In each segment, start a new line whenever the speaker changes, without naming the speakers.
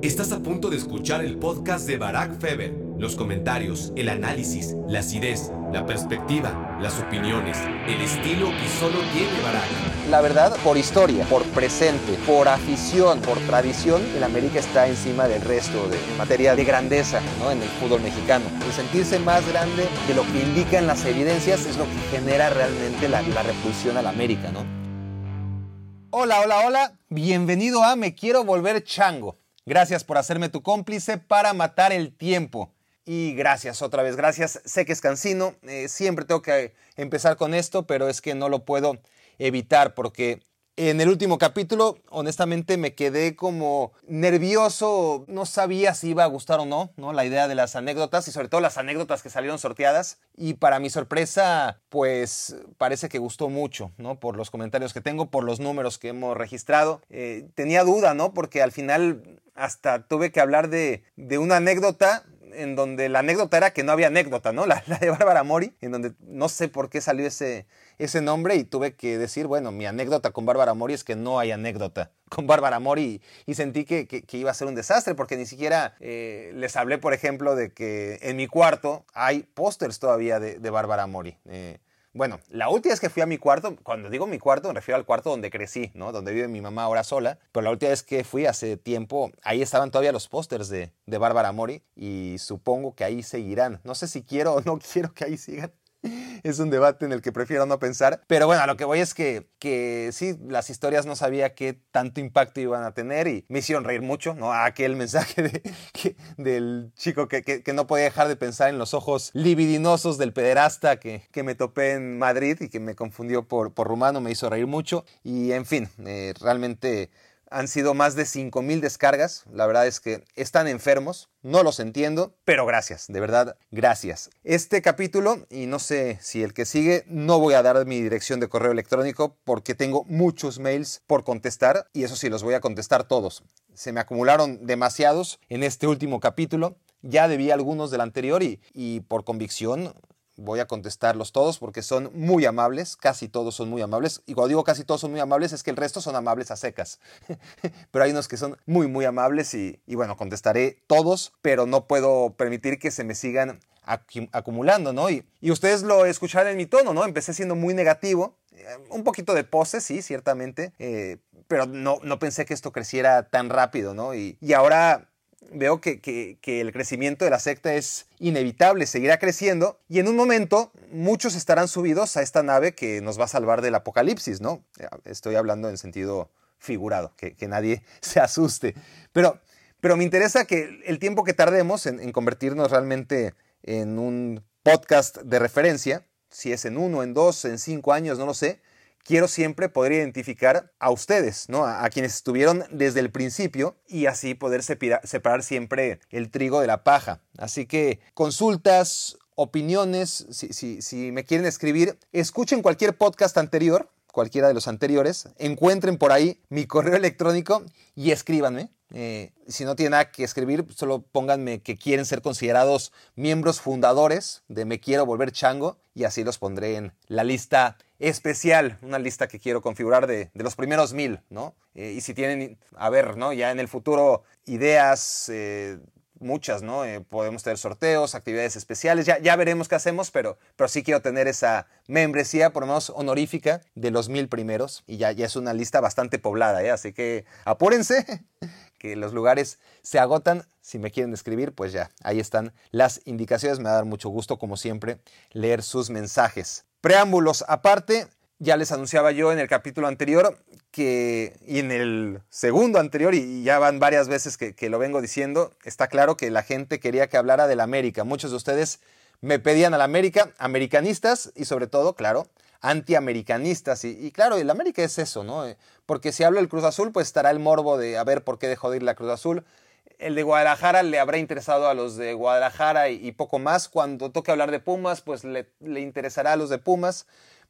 Estás a punto de escuchar el podcast de Barack Feber. Los comentarios, el análisis, la acidez, la perspectiva, las opiniones, el estilo que solo tiene Barack.
La verdad, por historia, por presente, por afición, por tradición, el América está encima del resto de, en materia de grandeza ¿no? en el fútbol mexicano. El sentirse más grande de lo que indican las evidencias es lo que genera realmente la, la repulsión al América. ¿no? Hola, hola, hola. Bienvenido a Me Quiero Volver Chango. Gracias por hacerme tu cómplice para matar el tiempo. Y gracias otra vez, gracias. Sé que es cansino, eh, siempre tengo que empezar con esto, pero es que no lo puedo evitar porque en el último capítulo, honestamente, me quedé como nervioso, no sabía si iba a gustar o no, ¿no? La idea de las anécdotas y sobre todo las anécdotas que salieron sorteadas. Y para mi sorpresa, pues parece que gustó mucho, ¿no? Por los comentarios que tengo, por los números que hemos registrado. Eh, tenía duda, ¿no? Porque al final hasta tuve que hablar de, de una anécdota en donde la anécdota era que no había anécdota, ¿no? La, de Bárbara Mori, en donde no sé por qué salió ese, ese nombre y tuve que decir, bueno, mi anécdota con Bárbara Mori es que no hay anécdota con Bárbara Mori y, sentí que, que, iba a ser un desastre porque ni siquiera eh, les hablé, por ejemplo, de que en mi cuarto hay pósters todavía de, de Bárbara Mori. Eh, bueno, la última vez que fui a mi cuarto, cuando digo mi cuarto, me refiero al cuarto donde crecí, ¿no? Donde vive mi mamá ahora sola. Pero la última vez que fui hace tiempo, ahí estaban todavía los pósters de, de Bárbara Mori y supongo que ahí seguirán. No sé si quiero o no quiero que ahí sigan. Es un debate en el que prefiero no pensar. Pero bueno, a lo que voy es que, que sí, las historias no sabía qué tanto impacto iban a tener y me hicieron reír mucho, ¿no? Aquel mensaje de, del chico que, que, no podía dejar de pensar en los ojos libidinosos del pederasta que, que me topé en Madrid y que me confundió por, por rumano, me hizo reír mucho. Y en fin, eh, realmente han sido más de 5.000 descargas. La verdad es que están enfermos. No los entiendo, pero gracias, de verdad, gracias. Este capítulo, y no sé si el que sigue, no voy a dar mi dirección de correo electrónico porque tengo muchos mails por contestar y eso sí, los voy a contestar todos. Se me acumularon demasiados en este último capítulo. Ya debí algunos del anterior y, y por convicción voy a contestarlos todos porque son muy amables, casi todos son muy amables. Y cuando digo casi todos son muy amables es que el resto son amables a secas. pero hay unos que son muy, muy amables y, bueno, contestaré todos, pero no puedo permitir que se me sigan acumulando, ¿no? Y, ustedes lo escucharon en mi tono, ¿no? Empecé siendo muy negativo, un poquito de pose, sí, ciertamente, eh, pero no, no pensé que esto creciera tan rápido, ¿no? Y ahora veo que, que, el crecimiento de la secta es inevitable, seguirá creciendo y en un momento muchos estarán subidos a esta nave que nos va a salvar del apocalipsis, ¿no? Estoy hablando en sentido figurado, que, que nadie se asuste. Pero, pero me interesa que el tiempo que tardemos en, en convertirnos realmente en un podcast de referencia, si es en uno, en dos, en cinco años, no lo sé, quiero siempre poder identificar a ustedes, ¿no? A, quienes estuvieron desde el principio y así poder separa, separar siempre el trigo de la paja. Así que consultas, opiniones, si me quieren escribir, escuchen cualquier podcast anterior, cualquiera de los anteriores, encuentren por ahí mi correo electrónico y escríbanme. Eh, si no tienen nada que escribir, solo pónganme que quieren ser considerados miembros fundadores de Me Quiero Volver Chango y así los pondré en la lista especial, una lista que quiero configurar de, de los primeros mil, ¿no? Eh, y si tienen, a ver, ¿no? Ya en el futuro ideas, eh, muchas, ¿no? Eh, podemos tener sorteos, actividades especiales, ya, ya veremos qué hacemos, pero, pero sí quiero tener esa membresía, por lo menos honorífica, de los mil primeros y ya, ya es una lista bastante poblada, ¿eh? Así que apúrense que los lugares se agotan. Si me quieren escribir, pues ya, ahí están las indicaciones. Me va a dar mucho gusto, como siempre, leer sus mensajes. Preámbulos aparte, ya les anunciaba yo en el capítulo anterior que, y en el segundo anterior, y ya van varias veces que, que lo vengo diciendo, está claro que la gente quería que hablara de la América. Muchos de ustedes me pedían a la América, americanistas y sobre todo, claro, antiamericanistas. Y, y, claro, el América es eso, ¿no? Porque si hablo del Cruz Azul, pues estará el morbo de a ver por qué dejó de ir la Cruz Azul. El de Guadalajara le habrá interesado a los de Guadalajara y, poco más. Cuando toque hablar de Pumas, pues le, le, interesará a los de Pumas.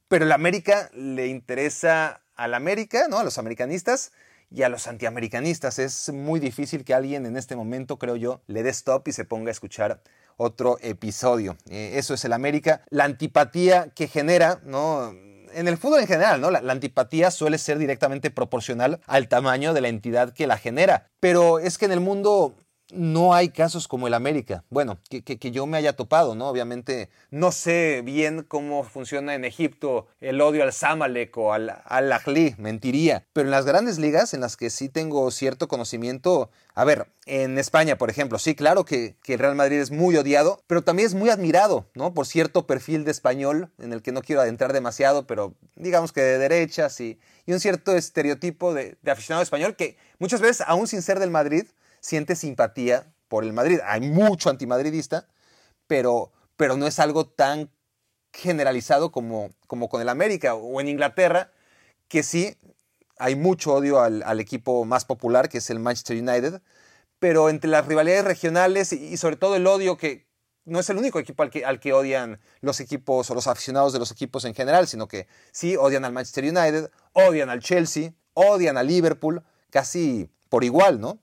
Pero el América le interesa al América, ¿no? A los americanistas y a los antiamericanistas. Es muy difícil que alguien en este momento, creo yo, le dé stop y se ponga a escuchar otro episodio. Eh, eso es el América. La antipatía que genera, ¿no? En el fútbol en general, ¿no? La, la, antipatía suele ser directamente proporcional al tamaño de la entidad que la genera. Pero es que en el mundo no hay casos como el América. Bueno, que, que, yo me haya topado, ¿no? Obviamente no sé bien cómo funciona en Egipto el odio al Zamalek o al, al Ahly, mentiría. Pero en las grandes ligas, en las que sí tengo cierto conocimiento, a ver, en España, por ejemplo, sí, claro que, que, el Real Madrid es muy odiado, pero también es muy admirado, ¿no? Por cierto perfil de español, en el que no quiero adentrar demasiado, pero digamos que de derechas y, y un cierto estereotipo de, de aficionado español que muchas veces, aún sin ser del Madrid, siente simpatía por el Madrid. Hay mucho antimadridista, pero, pero no es algo tan generalizado como, como con el América o en Inglaterra, que sí hay mucho odio al, al, equipo más popular, que es el Manchester United, pero entre las rivalidades regionales y, sobre todo el odio que no es el único equipo al que, al que odian los equipos o los aficionados de los equipos en general, sino que sí odian al Manchester United, odian al Chelsea, odian al Liverpool, casi por igual, ¿no?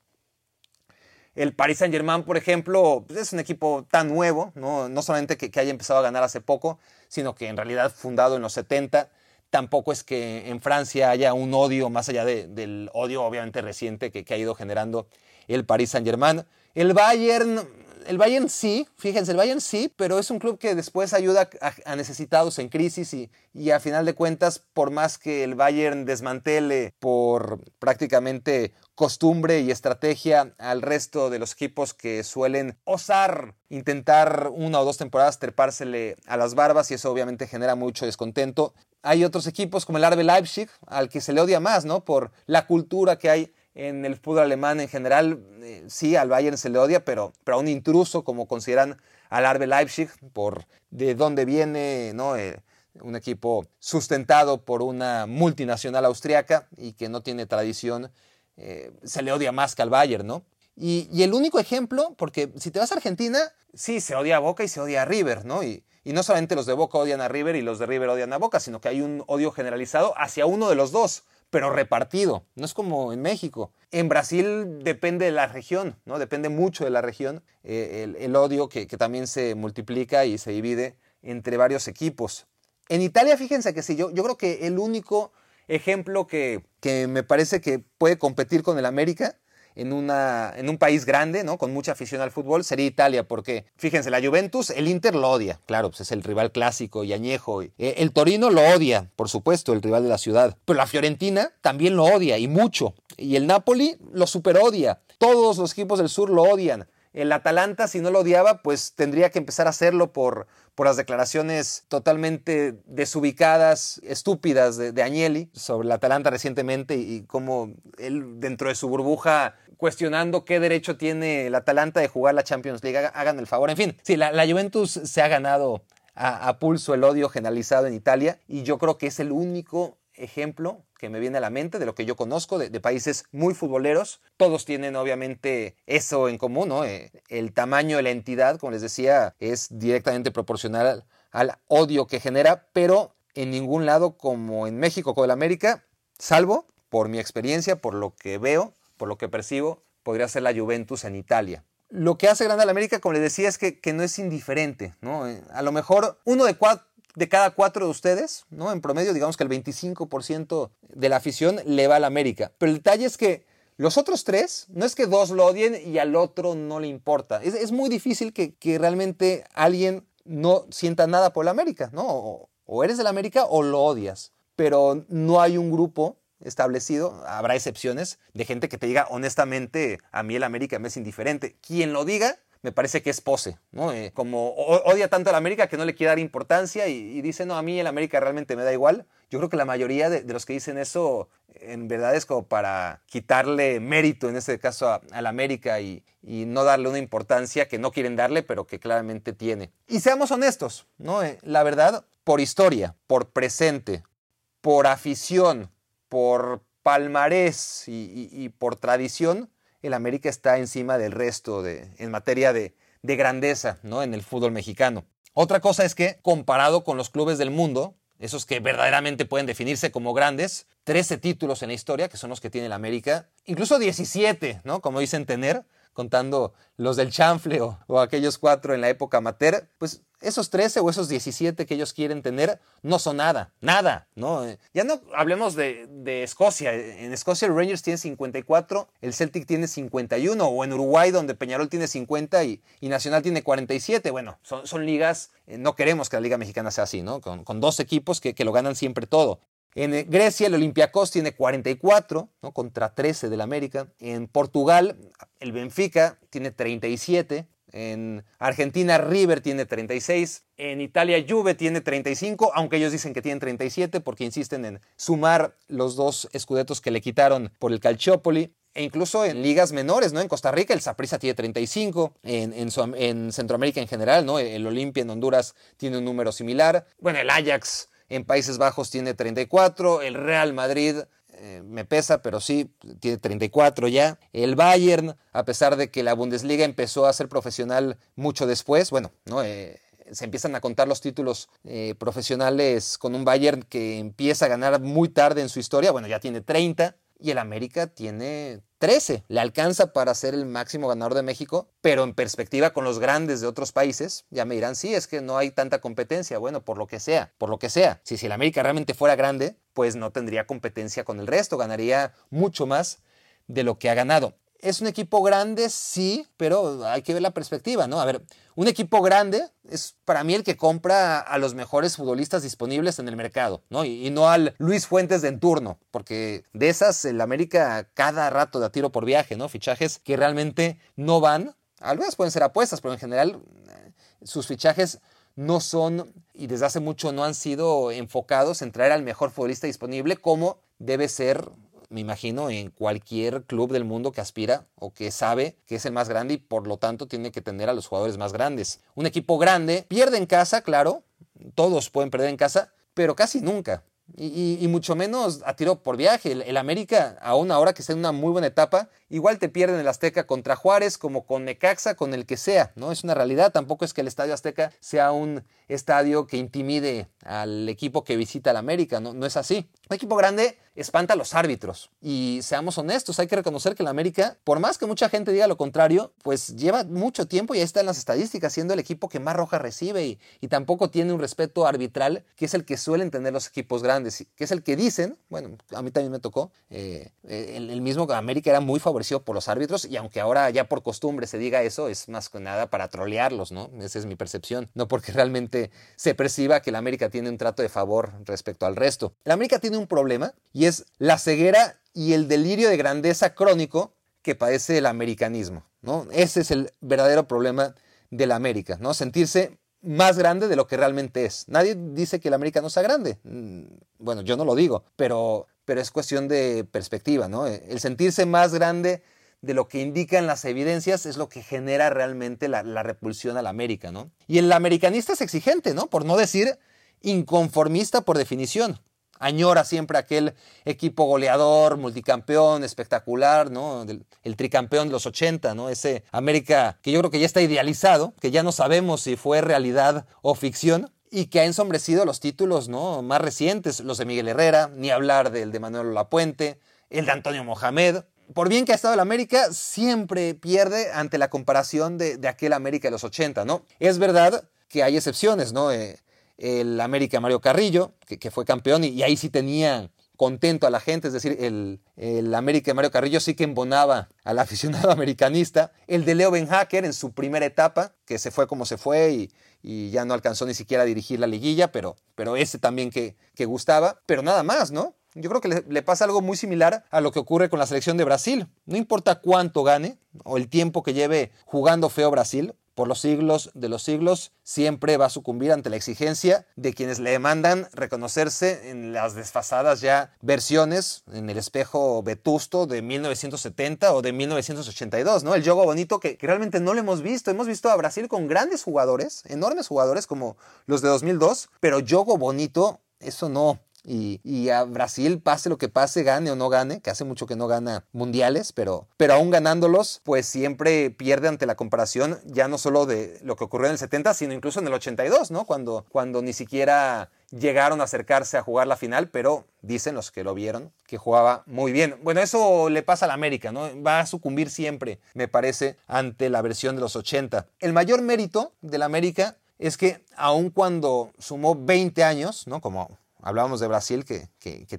El Paris Saint Germain, por ejemplo, pues, es un equipo tan nuevo, no, no solamente que, haya empezado a ganar hace poco, sino que en realidad fundado en los 70. Tampoco es que en Francia haya un odio más allá de, del odio obviamente reciente que, que, ha ido generando el Paris Saint Germain. El Bayern, el Bayern sí, fíjense, el Bayern sí, pero es un club que después ayuda a, necesitados en crisis y, y, a final de cuentas, por más que el Bayern desmantele por prácticamente costumbre y estrategia al resto de los equipos que suelen osar intentar una o dos temporadas trepársele a las barbas y eso obviamente genera mucho descontento. Hay otros equipos como el RB Leipzig al que se le odia más, ¿no? Por la cultura que hay en el fútbol alemán en general. Eh, sí, al Bayern se le odia, pero, pero a un intruso como consideran al RB Leipzig por de dónde viene, ¿no? Eh, un equipo sustentado por una multinacional austriaca y que no tiene tradición eh, se le odia más que al Bayern, ¿no? Y, y, el único ejemplo, porque si te vas a Argentina, sí, se odia a Boca y se odia a River, ¿no? Y, no solamente los de Boca odian a River y los de River odian a Boca, sino que hay un odio generalizado hacia uno de los dos, pero repartido. No es como en México. En Brasil depende de la región, ¿no? Depende mucho de la región eh, el, el, odio que, que también se multiplica y se divide entre varios equipos. En Italia, fíjense que sí, yo, yo creo que el único ejemplo que, que, me parece que puede competir con el América en, una, en un país grande, ¿no? Con mucha afición al fútbol, sería Italia, porque fíjense, la Juventus, el Inter lo odia, claro, pues es el rival clásico y añejo. Eh, el Torino lo odia, por supuesto, el rival de la ciudad. Pero la Fiorentina también lo odia, y mucho. Y el Napoli lo superodia. Todos los equipos del sur lo odian. El Atalanta, si no lo odiaba, pues tendría que empezar a hacerlo por, por las declaraciones totalmente desubicadas, estúpidas de, de Agnelli sobre el Atalanta recientemente y, y cómo él dentro de su burbuja cuestionando qué derecho tiene el Atalanta de jugar la Champions League. Hagan el favor. En fin, sí, la, la Juventus se ha ganado a, pulso el odio generalizado en Italia y yo creo que es el único ejemplo que me viene a la mente de lo que yo conozco de, de países muy futboleros. Todos tienen obviamente eso en común, ¿no? Eh, el tamaño de la entidad, como les decía, es directamente proporcional al, odio que genera, pero en ningún lado como en México con el América, salvo por mi experiencia, por lo que veo, por lo que percibo, podría ser la Juventus en Italia. Lo que hace grande a la América, como les decía, es que, no es indiferente, ¿no? Eh, a lo mejor uno de cada cuatro de ustedes, ¿no? En promedio, digamos que el 25% de la afición le va a la América. Pero el detalle es que los otros tres, no es que dos lo odien y al otro no le importa. Es, muy difícil que, que, realmente alguien no sienta nada por la América, ¿no? O, o eres de la América o lo odias. Pero no hay un grupo establecido, habrá excepciones, de gente que te diga honestamente, a mí el América me es indiferente. Quien lo diga, me parece que es pose, ¿no? Eh, como odia tanto a la América que no le quiere dar importancia y, dice, no, a mí el América realmente me da igual. Yo creo que la mayoría de, los que dicen eso en verdad es como para quitarle mérito, en este caso, a, a la América y, y, no darle una importancia que no quieren darle, pero que claramente tiene. Y seamos honestos, ¿no? Eh, la verdad, por historia, por presente, por afición, por palmarés y, por tradición, el América está encima del resto en materia de, de grandeza ¿no? en el fútbol mexicano. Otra cosa es que, comparado con los clubes del mundo, esos que verdaderamente pueden definirse como grandes, 13 títulos en la historia, que son los que tiene el América, incluso 17, ¿no? Como dicen tener, contando los del chanfle o, o aquellos cuatro en la época amateur, pues esos 13 o esos 17 que ellos quieren tener no son nada, nada, ¿no? Ya no hablemos de, Escocia. En Escocia el Rangers tiene 54, el Celtic tiene 51, o en Uruguay donde Peñarol tiene 50 y, Nacional tiene 47. Bueno, son, ligas, eh, no queremos que la Liga Mexicana sea así, ¿no? Con, dos equipos que, que lo ganan siempre todo. En eh, Grecia el Olympiacos tiene 44 ¿no? contra 13 del América. En Portugal el Benfica tiene 37. En Argentina River tiene 36. En Italia Juve tiene 35, aunque ellos dicen que tienen 37 porque insisten en sumar los dos escudetos que le quitaron por el Calciopoli. E incluso en ligas menores, ¿no? En Costa Rica el Saprissa tiene 35, en, en, Centroamérica en general, ¿no? El Olimpia en Honduras tiene un número similar. Bueno, el Ajax en Países Bajos tiene 34, el Real Madrid eh, me pesa, pero sí, tiene 34 ya. El Bayern, a pesar de que la Bundesliga empezó a ser profesional mucho después, bueno, ¿no? Eh, se empiezan a contar los títulos eh, profesionales con un Bayern que empieza a ganar muy tarde en su historia, bueno, ya tiene 30 y el América tiene 13. Le alcanza para ser el máximo ganador de México, pero en perspectiva con los grandes de otros países, ya me dirán, sí, es que no hay tanta competencia. Bueno, por lo que sea, por lo que sea. Si, si el América realmente fuera grande, pues no tendría competencia con el resto, ganaría mucho más de lo que ha ganado. Es un equipo grande, sí, pero hay que ver la perspectiva, ¿no? A ver, un equipo grande es para mí el que compra a los mejores futbolistas disponibles en el mercado, ¿no? Y, no al Luis Fuentes de en turno, porque de esas el América cada rato da tiro por viaje, ¿no? Fichajes que realmente no van, algunas pueden ser apuestas, pero en general eh, sus fichajes no son y desde hace mucho no han sido enfocados en traer al mejor futbolista disponible como debe ser me imagino, en cualquier club del mundo que aspira o que sabe que es el más grande y por lo tanto tiene que tener a los jugadores más grandes. Un equipo grande pierde en casa, claro, todos pueden perder en casa, pero casi nunca. Y, mucho menos a tiro por viaje. El, América, aún ahora que está en una muy buena etapa, igual te pierden el Azteca contra Juárez, como con Necaxa, con el que sea, ¿no? Es una realidad. Tampoco es que el Estadio Azteca sea un estadio que intimide al equipo que visita al América. No es así. Un equipo grande espanta a los árbitros. Y seamos honestos, hay que reconocer que el América, por más que mucha gente diga lo contrario, pues lleva mucho tiempo y ahí está en las estadísticas, siendo el equipo que más roja recibe y, y tampoco tiene un respeto arbitral, que es el que suelen tener los equipos grandes, que es el que dicen, bueno, a mí también me tocó, eh, el, el, mismo América era muy favorecido por los árbitros y aunque ahora ya por costumbre se diga eso, es más que nada para trolearlos, ¿no? Esa es mi percepción, no porque realmente se perciba que el América tiene un trato de favor respecto al resto. El América tiene un problema y es la ceguera y el delirio de grandeza crónico que padece el americanismo. ¿no? Ese es el verdadero problema de la América, ¿no? sentirse más grande de lo que realmente es. Nadie dice que la América no sea grande. Mm, bueno, yo no lo digo, pero, pero es cuestión de perspectiva. ¿no? El sentirse más grande de lo que indican las evidencias es lo que genera realmente la, repulsión a la América. ¿no? Y el americanista es exigente, ¿no? por no decir inconformista por definición añora siempre aquel equipo goleador, multicampeón, espectacular, ¿no? El, tricampeón de los 80, ¿no? Ese América que yo creo que ya está idealizado, que ya no sabemos si fue realidad o ficción y que ha ensombrecido los títulos, ¿no? Más recientes, los de Miguel Herrera, ni hablar del de Manuel Lapuente, el de Antonio Mohamed. Por bien que ha estado el América, siempre pierde ante la comparación de, aquel América de los 80, ¿no? Es verdad que hay excepciones, ¿no? Eh, el América Mario Carrillo, que, fue campeón, y, ahí sí tenía contento a la gente, es decir, el, el América Mario Carrillo sí que embonaba al aficionado americanista. El de Leo Ben Hacker en su primera etapa, que se fue como se fue y, ya no alcanzó ni siquiera a dirigir la liguilla, pero, pero ese también que, que gustaba, pero nada más, ¿no? Yo creo que le, le, pasa algo muy similar a lo que ocurre con la selección de Brasil. No importa cuánto gane o el tiempo que lleve jugando feo Brasil, por los siglos de los siglos, siempre va a sucumbir ante la exigencia de quienes le demandan reconocerse en las desfasadas ya versiones en el espejo vetusto de 1970 o de 1982, ¿no? El juego bonito que, que realmente no lo hemos visto. Hemos visto a Brasil con grandes jugadores, enormes jugadores como los de 2002, pero juego bonito, eso no, y, a Brasil, pase lo que pase, gane o no gane, que hace mucho que no gana mundiales, pero, pero aún ganándolos, pues siempre pierde ante la comparación, ya no solo de lo que ocurrió en el 70, sino incluso en el 82, ¿no? Cuando, cuando ni siquiera llegaron a acercarse a jugar la final, pero dicen los que lo vieron que jugaba muy bien. Bueno, eso le pasa a la América, ¿no? Va a sucumbir siempre, me parece, ante la versión de los 80. El mayor mérito de la América es que aun cuando sumó 20 años, ¿no? Como hablábamos de Brasil, que,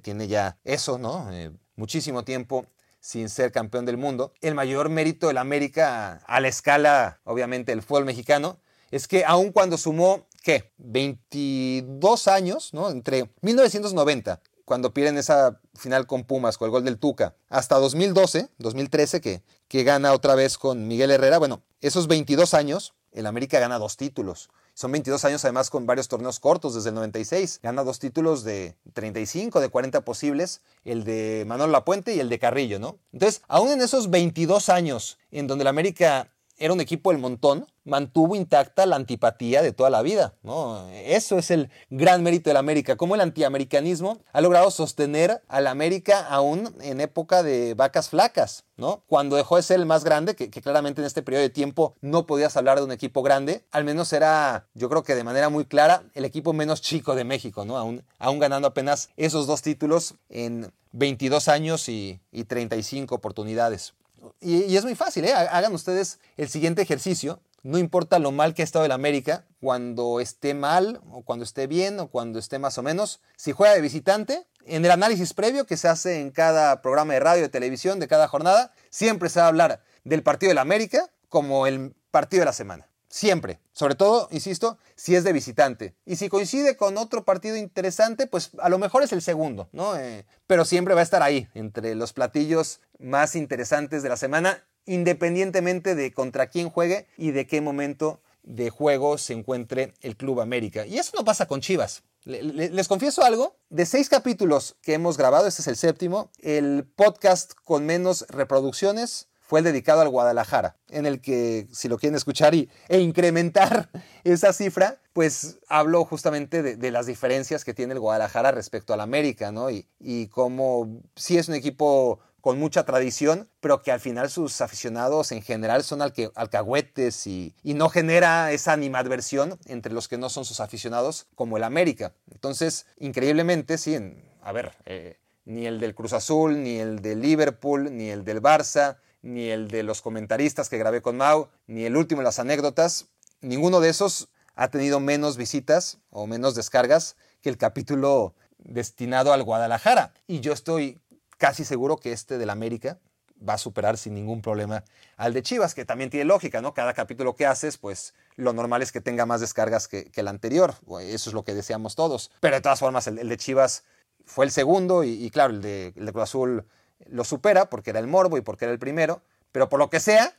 tiene ya eso, ¿no? Eh, muchísimo tiempo sin ser campeón del mundo. El mayor mérito del América a la escala, obviamente, del fútbol mexicano, es que aun cuando sumó, ¿qué? 22 años, ¿no? Entre 1990, cuando pierden esa final con Pumas, con el gol del Tuca, hasta 2012, 2013, que, que gana otra vez con Miguel Herrera, bueno, esos 22 años, el América gana dos títulos. Son 22 años además con varios torneos cortos desde el 96. Gana dos títulos de 35, de 40 posibles, el de Manuel Lapuente y el de Carrillo, ¿no? Entonces, aún en esos 22 años en donde el América era un equipo del montón, mantuvo intacta la antipatía de toda la vida. ¿no? Eso es el gran mérito de la América, cómo el antiamericanismo ha logrado sostener a la América aún en época de vacas flacas. ¿no? Cuando dejó de ser el más grande, que, claramente en este periodo de tiempo no podías hablar de un equipo grande, al menos era, yo creo que de manera muy clara, el equipo menos chico de México, ¿no? aún, aún ganando apenas esos dos títulos en 22 años y, y 35 oportunidades. Y, es muy fácil, ¿eh? hagan ustedes el siguiente ejercicio. No importa lo mal que ha estado el América, cuando esté mal, o cuando esté bien, o cuando esté más o menos, si juega de visitante, en el análisis previo que se hace en cada programa de radio, de televisión, de cada jornada, siempre se va a hablar del partido del América como el partido de la semana. Siempre. Sobre todo, insisto, si es de visitante. Y si coincide con otro partido interesante, pues a lo mejor es el segundo, ¿no? Eh, pero siempre va a estar ahí, entre los platillos más interesantes de la semana, independientemente de contra quién juegue y de qué momento de juego se encuentre el Club América. Y eso no pasa con Chivas. Les confieso algo, de seis capítulos que hemos grabado, este es el séptimo, el podcast con menos reproducciones fue el dedicado al Guadalajara, en el que, si lo quieren escuchar y, e incrementar esa cifra, pues hablo justamente de, las diferencias que tiene el Guadalajara respecto al América, ¿no? Y, y cómo sí es un equipo con mucha tradición, pero que al final sus aficionados en general son alcahuetes y, y, no genera esa animadversión entre los que no son sus aficionados como el América. Entonces, increíblemente, sí, a ver, eh, ni el del Cruz Azul, ni el del Liverpool, ni el del Barça, ni el de los comentaristas que grabé con Mau, ni el último de las anécdotas, ninguno de esos ha tenido menos visitas o menos descargas que el capítulo destinado al Guadalajara. Y yo estoy casi seguro que este del América va a superar sin ningún problema al de Chivas, que también tiene lógica, ¿no? Cada capítulo que haces, pues lo normal es que tenga más descargas que, el anterior. Eso es lo que deseamos todos. Pero de todas formas, el, de Chivas fue el segundo y, claro, el de, el Cruz Azul lo supera porque era el morbo y porque era el primero, pero por lo que sea,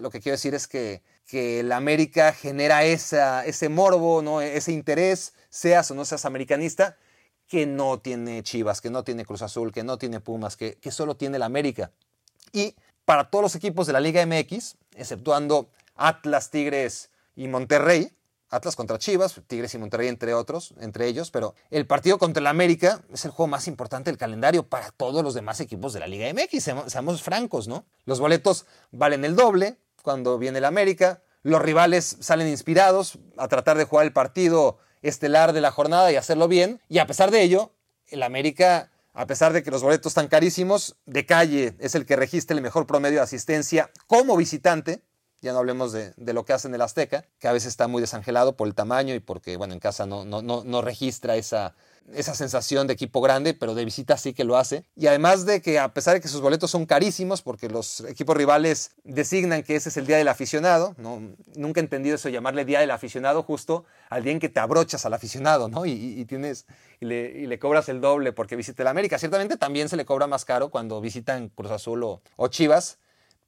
lo que quiero decir es que, que la América genera esa, ese morbo, ¿no? ese interés, seas o no seas americanista, que no tiene Chivas, que no tiene Cruz Azul, que no tiene Pumas, que, solo tiene la América. Y para todos los equipos de la Liga MX, exceptuando Atlas, Tigres y Monterrey, Atlas contra Chivas, Tigres y Monterrey entre otros, entre ellos, pero el partido contra el América es el juego más importante del calendario para todos los demás equipos de la Liga MX, seamos, francos, ¿no? Los boletos valen el doble cuando viene el América, los rivales salen inspirados a tratar de jugar el partido estelar de la jornada y hacerlo bien, y a pesar de ello, el América a pesar de que los boletos están carísimos, de calle es el que registra el mejor promedio de asistencia como visitante, ya no hablemos de, lo que hace en el Azteca, que a veces está muy desangelado por el tamaño y porque, bueno, en casa no, no, no, registra esa, esa sensación de equipo grande, pero de visita sí que lo hace. Y además de que a pesar de que sus boletos son carísimos, porque los equipos rivales designan que ese es el día del aficionado, ¿no? nunca he entendido eso, llamarle día del aficionado justo al día en que te abrochas al aficionado, ¿no? Y, tienes, y le, cobras el doble porque visita el América. Ciertamente también se le cobra más caro cuando visitan Cruz Azul o, o Chivas,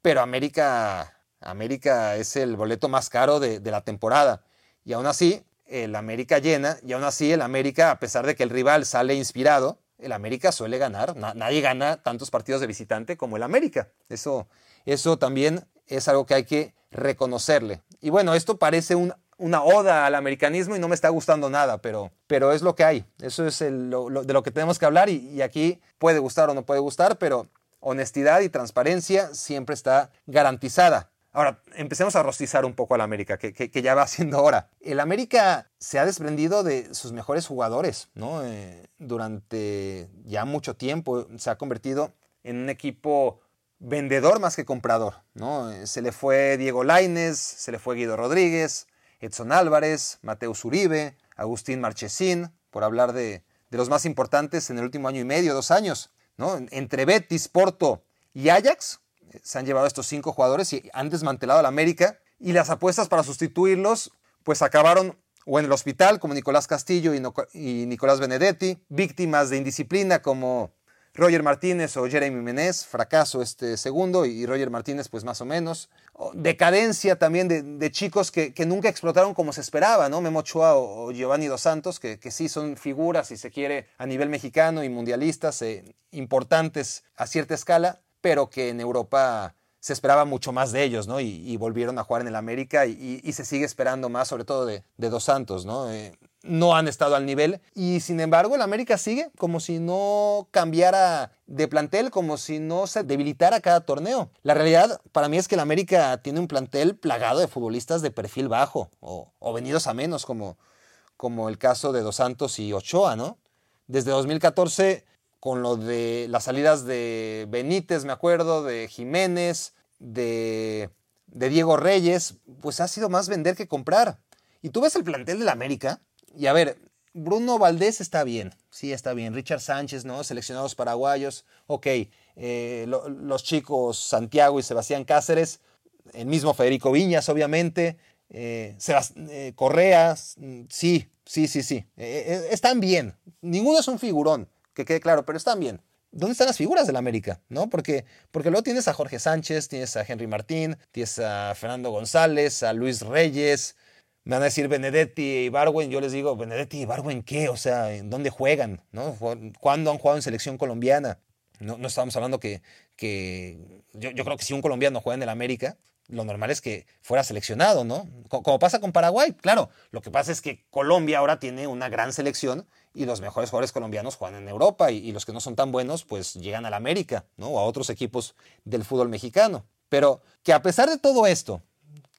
pero América América es el boleto más caro de, la temporada. Y aún así, el América llena, y aún así el América, a pesar de que el rival sale inspirado, el América suele ganar. nadie gana tantos partidos de visitante como el América. Eso, eso también es algo que hay que reconocerle. Y bueno, esto parece una oda al americanismo y no me está gustando nada, pero, pero es lo que hay. Eso es de lo que tenemos que hablar y aquí puede gustar o no puede gustar, pero honestidad y transparencia siempre está garantizada. Ahora, empecemos a rostizar un poco al América, que, ya va siendo hora. El América se ha desprendido de sus mejores jugadores, ¿no? Eh, durante ya mucho tiempo se ha convertido en un equipo vendedor más que comprador, ¿no? Eh, se le fue Diego Laines, se le fue Guido Rodríguez, Edson Álvarez, Mateus Uribe, Agustín Marchesín, por hablar de, de los más importantes en el último año y medio, dos años. ¿no? Entre Betis, Porto y Ajax se han llevado estos cinco jugadores y han desmantelado al América y las apuestas para sustituirlos pues acabaron o en el hospital como Nicolás Castillo y, Nicolás Benedetti, víctimas de indisciplina como Roger Martínez o Jeremy Menez, fracaso este segundo y Roger Martínez pues más o menos. Decadencia también de, chicos que, nunca explotaron como se esperaba, ¿no? Memo Chua o, Giovanni Dos Santos, que, sí son figuras, si se quiere, a nivel mexicano y mundialistas eh, importantes a cierta escala, pero que en Europa se esperaba mucho más de ellos, ¿no? Y, volvieron a jugar en el América y, se sigue esperando más, sobre todo de, Dos Santos, ¿no? Eh, no han estado al nivel y sin embargo el América sigue como si no cambiara de plantel, como si no se debilitara cada torneo. La realidad para mí es que el América tiene un plantel plagado de futbolistas de perfil bajo o, venidos a menos, como, como el caso de Dos Santos y Ochoa, ¿no? Desde 2014 con lo de las salidas de Benítez, me acuerdo, de Jiménez, de, Diego Reyes, pues ha sido más vender que comprar. Y tú ves el plantel del América, y a ver, Bruno Valdés está bien, sí está bien. Richard Sánchez, ¿no? Seleccionados paraguayos, ok. Eh, los chicos Santiago y Sebastián Cáceres, el mismo Federico Viñas, obviamente. Eh, eh, Correa, sí, sí, sí, sí. están bien. Ninguno es un figurón que quede claro, pero están bien. ¿Dónde están las figuras del América? ¿No? Porque, porque luego tienes a Jorge Sánchez, tienes a Henry Martín, tienes a Fernando González, a Luis Reyes, me van a decir Benedetti y Barwen, yo les digo, ¿Benedetti y Barwen qué? O sea, ¿en dónde juegan? ¿No? ¿Cuándo han jugado en selección colombiana? No, no estamos hablando que, que yo, yo, creo que si un colombiano juega en el América, lo normal es que fuera seleccionado, ¿no? Como pasa con Paraguay, claro. Lo que pasa es que Colombia ahora tiene una gran selección y los mejores jugadores colombianos juegan en Europa y, los que no son tan buenos pues llegan a la América, ¿no? O a otros equipos del fútbol mexicano. Pero que a pesar de todo esto,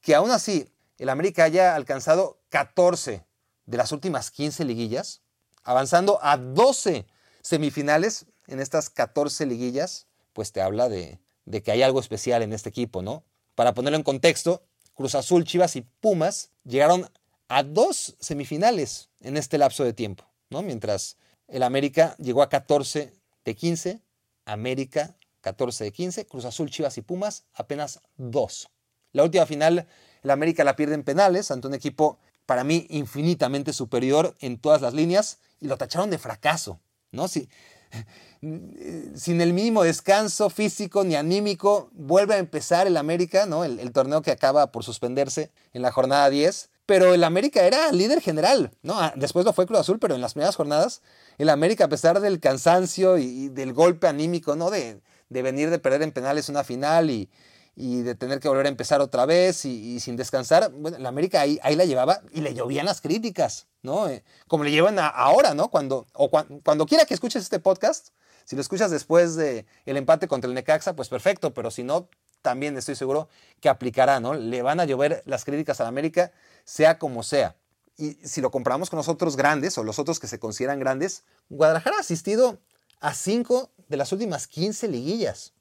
que aún así el América haya alcanzado 14 de las últimas 15 liguillas, avanzando a 12 semifinales en estas 14 liguillas, pues te habla de, de que hay algo especial en este equipo, ¿no? Para ponerlo en contexto, Cruz Azul, Chivas y Pumas llegaron a dos semifinales en este lapso de tiempo, ¿no? Mientras el América llegó a 14 de 15, América 14 de 15, Cruz Azul, Chivas y Pumas apenas dos. La última final, el América la pierde en penales ante un equipo para mí infinitamente superior en todas las líneas y lo tacharon de fracaso, ¿no? Si, sin el mínimo descanso físico ni anímico, vuelve a empezar el América, ¿no? El, torneo que acaba por suspenderse en la jornada 10. Pero el América era líder general, ¿no? Ah, después lo fue Cruz Azul, pero en las primeras jornadas, el América, a pesar del cansancio y, del golpe anímico, ¿no? De, de venir de perder en penales una final y, y de tener que volver a empezar otra vez y, sin descansar, bueno, la América ahí, ahí, la llevaba y le llovían las críticas, ¿no? Eh, como le llevan ahora, ¿no? Cuando, o cuando quiera que escuches este podcast, si lo escuchas después del el empate contra el Necaxa, pues perfecto, pero si no, también estoy seguro que aplicará, ¿no? Le van a llover las críticas a la América, sea como sea. Y si lo comparamos con los otros grandes o los otros que se consideran grandes, Guadalajara ha asistido a cinco de las últimas 15 liguillas.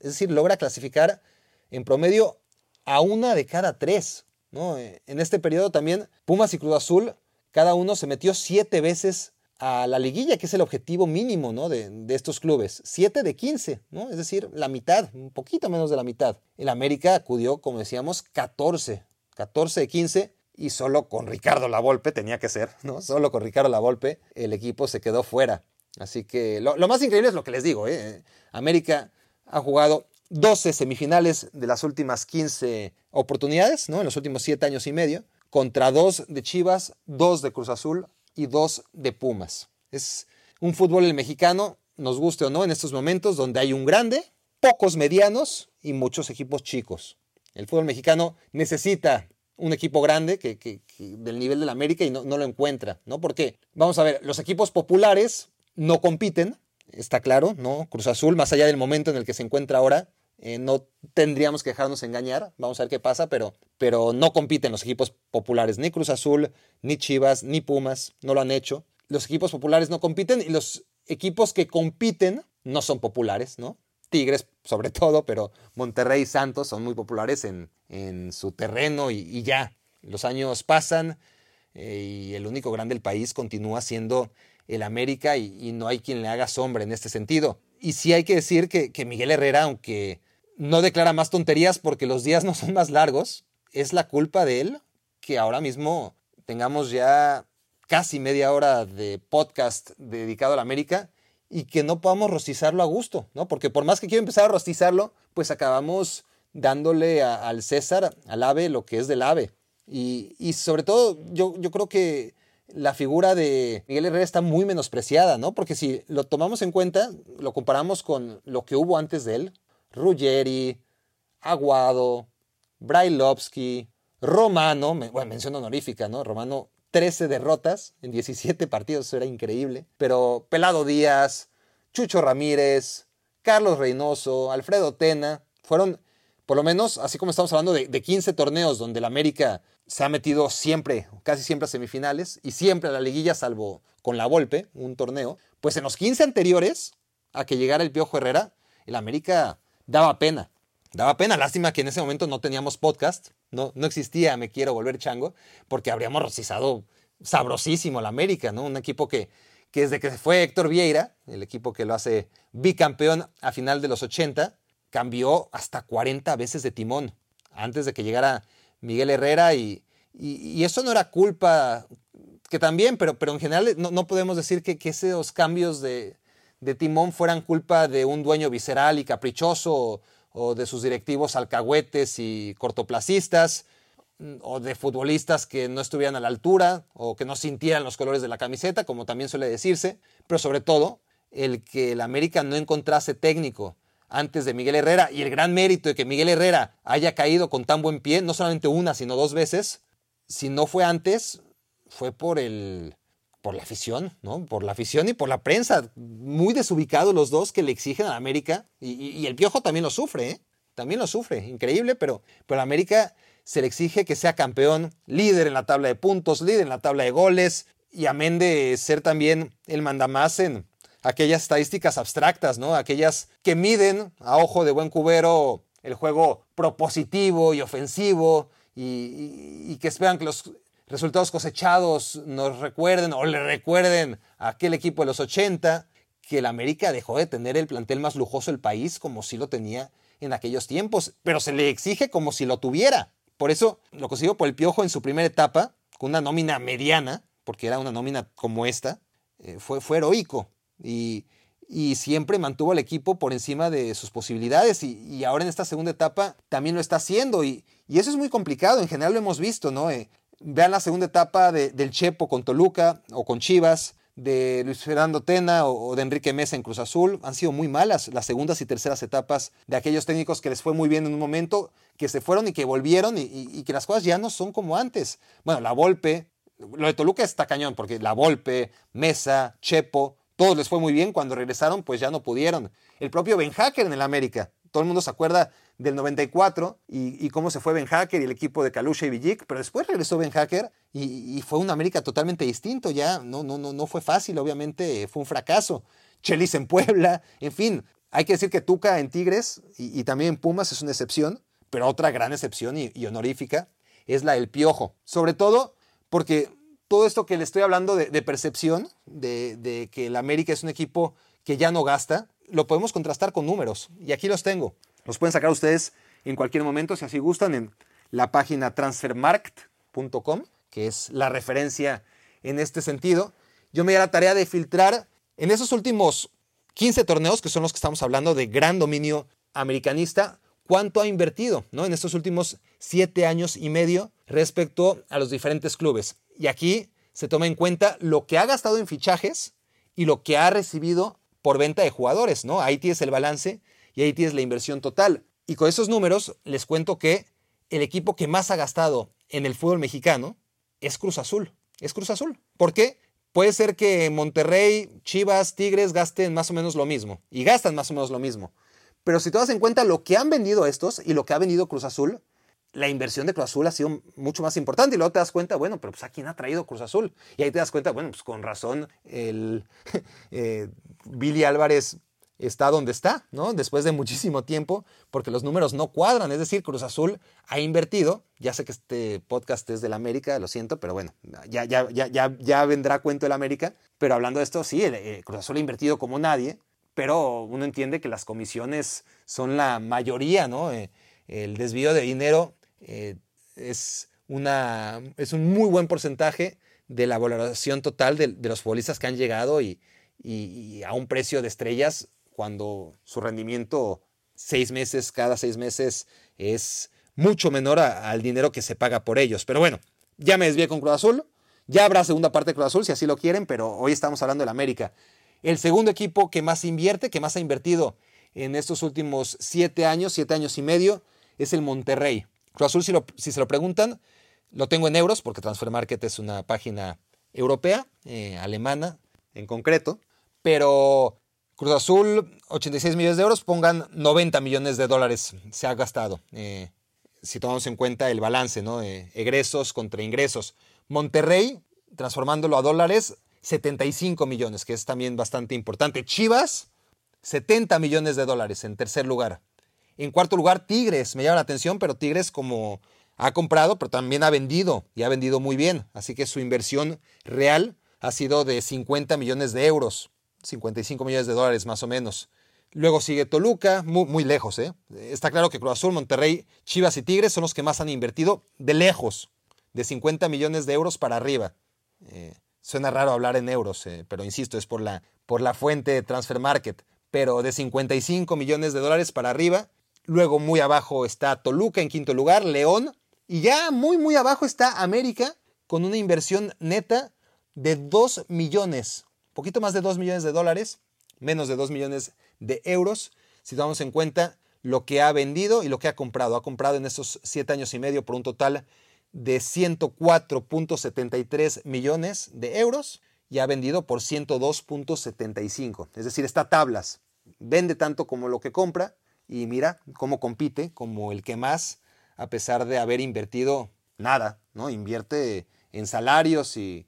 Es decir, logra clasificar en promedio a una de cada tres. ¿no? En este periodo también Pumas y Cruz Azul, cada uno se metió siete veces a la liguilla, que es el objetivo mínimo ¿no? de, estos clubes. Siete de 15, ¿no? es decir, la mitad, un poquito menos de la mitad. El América acudió, como decíamos, 14, 14 de 15 y solo con Ricardo Lavolpe tenía que ser, ¿no? Solo con Ricardo Lavolpe el equipo se quedó fuera. Así que lo, más increíble es lo que les digo, ¿eh? América ha jugado 12 semifinales de las últimas 15 oportunidades, ¿no? En los últimos 7 años y medio, contra 2 de Chivas, 2 de Cruz Azul y 2 de Pumas. Es un fútbol mexicano, nos guste o no, en estos momentos donde hay un grande, pocos medianos y muchos equipos chicos. El fútbol mexicano necesita un equipo grande que, del nivel del América y no, no, lo encuentra, ¿no? Porque, vamos a ver, los equipos populares no compiten, está claro, ¿no? Cruz Azul, más allá del momento en el que se encuentra ahora, eh, no tendríamos que dejarnos engañar, vamos a ver qué pasa, pero, pero no compiten los equipos populares, ni Cruz Azul, ni Chivas, ni Pumas, no lo han hecho. Los equipos populares no compiten y los equipos que compiten no son populares, ¿no? Tigres sobre todo, pero Monterrey y Santos son muy populares en, en su terreno y, ya. Los años pasan eh, y el único grande del país continúa siendo el América y, no hay quien le haga sombra en este sentido. Y sí hay que decir que, que Miguel Herrera, aunque no declara más tonterías porque los días no son más largos, es la culpa de él que ahora mismo tengamos ya casi media hora de podcast dedicado a la América y que no podamos rostizarlo a gusto, ¿no? Porque por más que quiero empezar a rostizarlo, pues acabamos dándole al César, al ave, lo que es del ave. Y, sobre todo, yo, yo creo que la figura de Miguel Herrera está muy menospreciada, ¿no? Porque si lo tomamos en cuenta, lo comparamos con lo que hubo antes de él, Ruggeri, Aguado, Brailovsky, Romano, bueno, mención honorífica, ¿no? Romano 13 derrotas en 17 partidos, eso era increíble. Pero Pelado Díaz, Chucho Ramírez, Carlos Reynoso, Alfredo Tena, fueron, por lo menos, así como estamos hablando de, 15 torneos donde el América se ha metido siempre, casi siempre a semifinales y siempre a la liguilla, salvo con la Volpe, un torneo, pues en los 15 anteriores a que llegara el Piojo Herrera, el América daba pena. Daba pena, lástima que en ese momento no teníamos podcast, no, no existía Me Quiero Volver Chango, porque habríamos rocizado sabrosísimo la América, ¿no? Un equipo que, que desde que fue Héctor Vieira, el equipo que lo hace bicampeón a final de los 80, cambió hasta 40 veces de timón antes de que llegara Miguel Herrera y, y, eso no era culpa, que también, pero, pero en general no, no podemos decir que, que esos cambios de, de timón fueran culpa de un dueño visceral y caprichoso o de sus directivos alcahuetes y cortoplacistas, o de futbolistas que no estuvieran a la altura o que no sintieran los colores de la camiseta, como también suele decirse, pero sobre todo el que el América no encontrase técnico antes de Miguel Herrera y el gran mérito de que Miguel Herrera haya caído con tan buen pie, no solamente una, sino dos veces, si no fue antes, fue por el por la afición, ¿no? Por la afición y por la prensa. Muy desubicados los dos que le exigen a América. Y, el Piojo también lo sufre, ¿eh? También lo sufre. Increíble, pero, pero a América se le exige que sea campeón, líder en la tabla de puntos, líder en la tabla de goles. Y amén de ser también el mandamás en aquellas estadísticas abstractas, ¿no? Aquellas que miden a ojo de buen cubero el juego propositivo y ofensivo y que esperan que los resultados cosechados nos recuerden o le recuerden a aquel equipo de los 80 que el América dejó de tener el plantel más lujoso del país como si lo tenía en aquellos tiempos, pero se le exige como si lo tuviera. Por eso lo consiguió por el Piojo en su primera etapa, con una nómina mediana, porque era una nómina como esta, eh, fue, fue heroico y, y, siempre mantuvo al equipo por encima de sus posibilidades y, ahora en esta segunda etapa también lo está haciendo y, y, eso es muy complicado, en general lo hemos visto, ¿no? Eh, Vean la segunda etapa del Chepo con Toluca o con Chivas, de Luis Fernando Tena o, de Enrique Mesa en Cruz Azul. Han sido muy malas las segundas y terceras etapas de aquellos técnicos que les fue muy bien en un momento, que se fueron y que volvieron y, que las cosas ya no son como antes. Bueno, la Volpe, lo de Toluca está cañón, porque la Volpe, Mesa, Chepo, todos les fue muy bien. Cuando regresaron, pues ya no pudieron. El propio Ben Hacker en el América. Todo el mundo se acuerda del 94 y, cómo se fue Ben Hacker y el equipo de Kalusha y Villic, pero después regresó Ben Hacker y, fue un América totalmente distinto, ya no, no, no, no fue fácil, obviamente fue un fracaso. Chelis en Puebla, en fin, hay que decir que Tuca en Tigres y, también en Pumas es una excepción, pero otra gran excepción y, honorífica es la del Piojo, sobre todo porque todo esto que le estoy hablando de, percepción, de, de que el América es un equipo que ya no gasta, lo podemos contrastar con números y aquí los tengo. Los pueden sacar ustedes en cualquier momento, si así gustan, en la página transfermarkt.com, que es la referencia en este sentido. Yo me di la tarea de filtrar en esos últimos 15 torneos, que son los que estamos hablando de gran dominio americanista, cuánto ha invertido ¿no? en estos últimos 7 años y medio respecto a los diferentes clubes. Y aquí se toma en cuenta lo que ha gastado en fichajes y lo que ha recibido por venta de jugadores. ¿no? Ahí tienes el balance y ahí tienes la inversión total. Y con esos números les cuento que el equipo que más ha gastado en el fútbol mexicano es Cruz Azul. Es Cruz Azul. ¿Por qué? Puede ser que Monterrey, Chivas, Tigres gasten más o menos lo mismo. Y gastan más o menos lo mismo. Pero si te das en cuenta lo que han vendido estos y lo que ha vendido Cruz Azul, la inversión de Cruz Azul ha sido mucho más importante. Y luego te das cuenta, bueno, pero pues a quién ha traído Cruz Azul. Y ahí te das cuenta, bueno, pues con razón el eh, Billy Álvarez está donde está, ¿no? Después de muchísimo tiempo, porque los números no cuadran. Es decir, Cruz Azul ha invertido. Ya sé que este podcast es del América, lo siento, pero bueno, ya, ya, ya, ya, vendrá cuento del América. Pero hablando de esto, sí, el, Cruz Azul ha invertido como nadie, pero uno entiende que las comisiones son la mayoría, ¿no? Eh, el desvío de dinero eh, es, una, es un muy buen porcentaje de la valoración total de, los futbolistas que han llegado y, a un precio de estrellas cuando su rendimiento seis meses, cada seis meses es mucho menor al dinero que se paga por ellos. Pero bueno, ya me desvié con Cruz Azul. Ya habrá segunda parte de Cruz Azul si así lo quieren, pero hoy estamos hablando del América. El segundo equipo que más invierte, que más ha invertido en estos últimos siete años, siete años y medio, es el Monterrey. Cruz Azul, si, si se lo preguntan, lo tengo en euros, porque Transfer Market es una página europea, eh, alemana en concreto, pero Cruz Azul, 86 millones de euros, pongan 90 millones de dólares se ha gastado. Eh, si tomamos en cuenta el balance, ¿no? egresos contra ingresos. Monterrey, transformándolo a dólares, 75 millones, que es también bastante importante. Chivas, 70 millones de dólares en tercer lugar. En cuarto lugar, Tigres. Me llama la atención, pero Tigres como ha comprado, pero también ha vendido y ha vendido muy bien. Así que su inversión real ha sido de 50 millones de euros, 55 millones de dólares más o menos. Luego sigue Toluca, muy, lejos. ¿eh? Está claro que Cruz Azul, Monterrey, Chivas y Tigres son los que más han invertido de lejos, de 50 millones de euros para arriba. Eh, suena raro hablar en euros, eh, pero insisto, es por la, por la fuente de Transfer Market. Pero de 55 millones de dólares para arriba. Luego muy abajo está Toluca en quinto lugar, León y ya muy, muy abajo está América con una inversión neta de 2 millones, poquito más de 2 millones de dólares, menos de 2 millones de euros, si tomamos en cuenta lo que ha vendido y lo que ha comprado. Ha comprado en estos 7 años y medio por un total de 104.73 millones de euros y ha vendido por 102.75. Es decir, está tablas. Vende tanto como lo que compra y mira cómo compite como el que más a pesar de haber invertido nada, ¿no? Invierte en salarios y,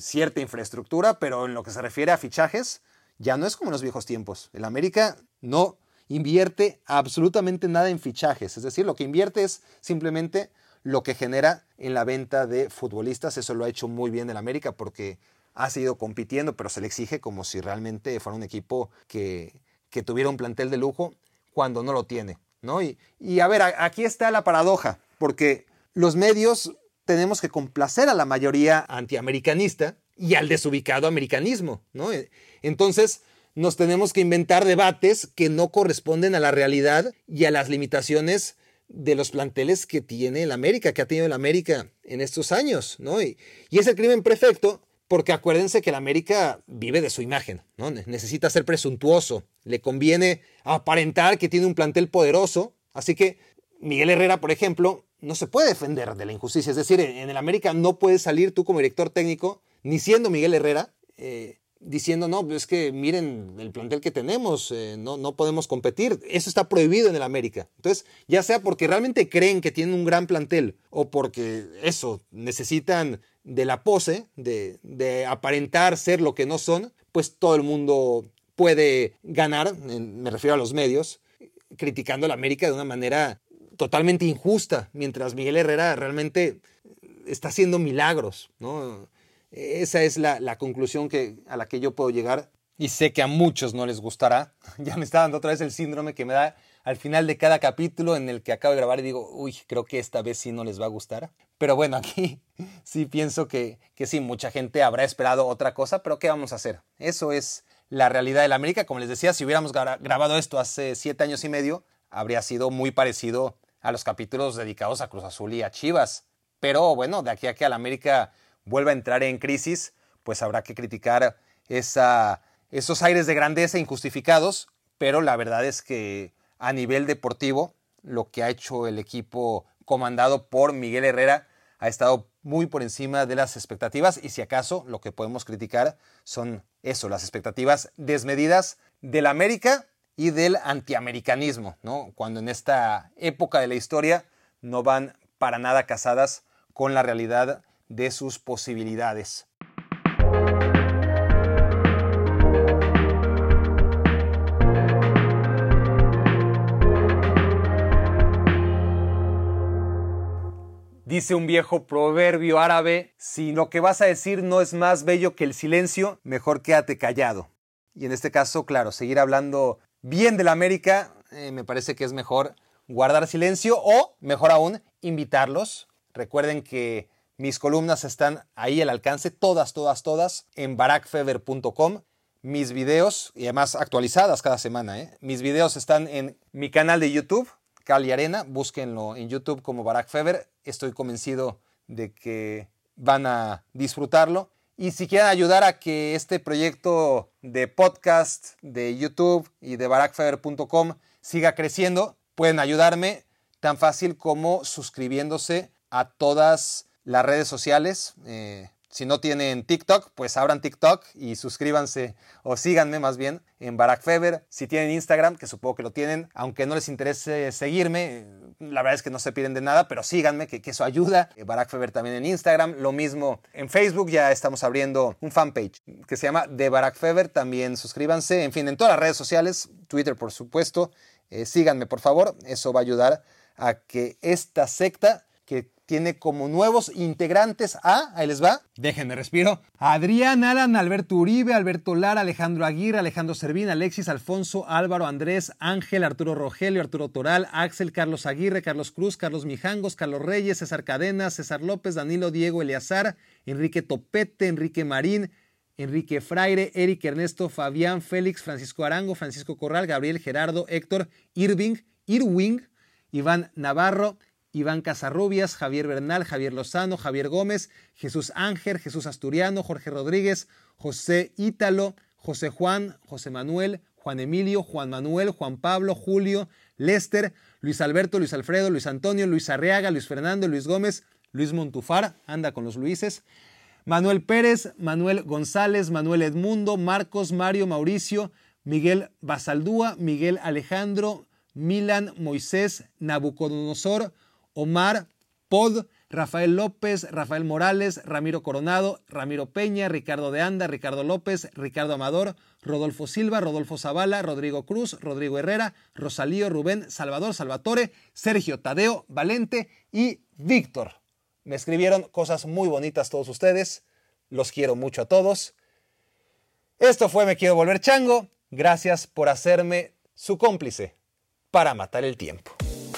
cierta infraestructura, pero en lo que se refiere a fichajes, ya no es como en los viejos tiempos. El América no invierte absolutamente nada en fichajes, es decir, lo que invierte es simplemente lo que genera en la venta de futbolistas. Eso lo ha hecho muy bien el América porque ha seguido compitiendo, pero se le exige como si realmente fuera un equipo que, que tuviera un plantel de lujo cuando no lo tiene. ¿no? Y, y a ver, aquí está la paradoja, porque los medios tenemos que complacer a la mayoría antiamericanista y al desubicado americanismo, ¿no? E, entonces, nos tenemos que inventar debates que no corresponden a la realidad y a las limitaciones de los planteles que tiene el América, que ha tenido el América en estos años, ¿no? Y, y es el crimen perfecto porque acuérdense que el América vive de su imagen, ¿no? Necesita ser presuntuoso, le conviene aparentar que tiene un plantel poderoso, así que Miguel Herrera, por ejemplo, no se puede defender de la injusticia, es decir, en el América no puedes salir tú como director técnico, ni siendo Miguel Herrera, eh, diciendo, no, es que miren el plantel que tenemos, eh, no, no podemos competir. Eso está prohibido en el América. Entonces, ya sea porque realmente creen que tienen un gran plantel o porque eso, necesitan de la pose, de, aparentar ser lo que no son, pues todo el mundo puede ganar, me refiero a los medios, criticando a la América de una manera totalmente injusta, mientras Miguel Herrera realmente está haciendo milagros, ¿no? Esa es la, conclusión que, a la que yo puedo llegar y sé que a muchos no les gustará. Ya me está dando otra vez el síndrome que me da al final de cada capítulo en el que acabo de grabar y digo, uy, creo que esta vez sí no les va a gustar. Pero bueno, aquí sí pienso que, que sí, mucha gente habrá esperado otra cosa, pero ¿qué vamos a hacer? Eso es la realidad de la América. Como les decía, si hubiéramos grabado esto hace siete años y medio, habría sido muy parecido a los capítulos dedicados a Cruz Azul y a Chivas. Pero bueno, de aquí a que la América vuelva a entrar en crisis, pues habrá que criticar esa, esos aires de grandeza injustificados, pero la verdad es que a nivel deportivo, lo que ha hecho el equipo comandado por Miguel Herrera ha estado muy por encima de las expectativas y si acaso lo que podemos criticar son eso, las expectativas desmedidas del América y del antiamericanismo, ¿no? Cuando en esta época de la historia no van para nada casadas con la realidad de sus posibilidades. Dice un viejo proverbio árabe, si lo que vas a decir no es más bello que el silencio, mejor quédate callado. Y en este caso, claro, seguir hablando bien de la América, eh, me parece que es mejor guardar silencio o, mejor aún, invitarlos. Recuerden que mis columnas están ahí al alcance, todas, todas, todas, en barackfever.com. Mis videos, y además actualizadas cada semana, ¿eh? mis videos están en mi canal de YouTube, Cali Arena, búsquenlo en YouTube como Barack Feber. Estoy convencido de que van a disfrutarlo. Y si quieren ayudar a que este proyecto de podcast de YouTube y de barackfeber.com siga creciendo, pueden ayudarme tan fácil como suscribiéndose a todas las redes sociales. Eh, si no tienen TikTok, pues abran TikTok y suscríbanse o síganme más bien en Barack Feber. Si tienen Instagram, que supongo que lo tienen, aunque no les interese seguirme, la verdad es que no se piden de nada, pero síganme, que, eso ayuda. Eh, Barack Feber también en Instagram, lo mismo en Facebook, ya estamos abriendo un fanpage que se llama The Barack Feber, también suscríbanse, en fin, en todas las redes sociales, Twitter por supuesto, eh, síganme por favor, eso va a ayudar a que esta secta tiene como nuevos integrantes a, ahí les va, déjenme respiro, Adrián, Alan, Alberto Uribe, Alberto Lara, Alejandro Aguirre, Alejandro Servín, Alexis, Alfonso, Álvaro, Andrés, Ángel, Arturo Rogelio, Arturo Toral, Axel, Carlos Aguirre, Carlos Cruz, Carlos Mijangos, Carlos Reyes, César Cadenas, César López, Danilo, Diego, Eleazar, Enrique Topete, Enrique Marín, Enrique Fraire, Eric Ernesto, Fabián, Félix, Francisco Arango, Francisco Corral, Gabriel Gerardo, Héctor, Irving, Irwing, Iván Navarro, Iván Casarrubias, Javier Bernal, Javier Lozano, Javier Gómez, Jesús Ángel, Jesús Asturiano, Jorge Rodríguez, José Ítalo, José Juan, José Manuel, Juan Emilio, Juan Manuel, Juan Pablo, Julio, Lester, Luis Alberto, Luis Alfredo, Luis Antonio, Luis Arriaga, Luis Fernando, Luis Gómez, Luis Montufar, anda con los Luises, Manuel Pérez, Manuel González, Manuel Edmundo, Marcos, Mario, Mauricio, Miguel Basaldúa, Miguel Alejandro, Milan, Moisés, Nabucodonosor, Omar, Pod, Rafael López, Rafael Morales, Ramiro Coronado, Ramiro Peña, Ricardo de Anda, Ricardo López, Ricardo Amador, Rodolfo Silva, Rodolfo Zavala, Rodrigo Cruz, Rodrigo Herrera, Rosalío, Rubén, Salvador, Salvatore, Sergio Tadeo, Valente y Víctor. Me escribieron cosas muy bonitas todos ustedes. Los quiero mucho a todos. Esto fue Me Quiero Volver Chango. Gracias por hacerme su cómplice para matar el tiempo.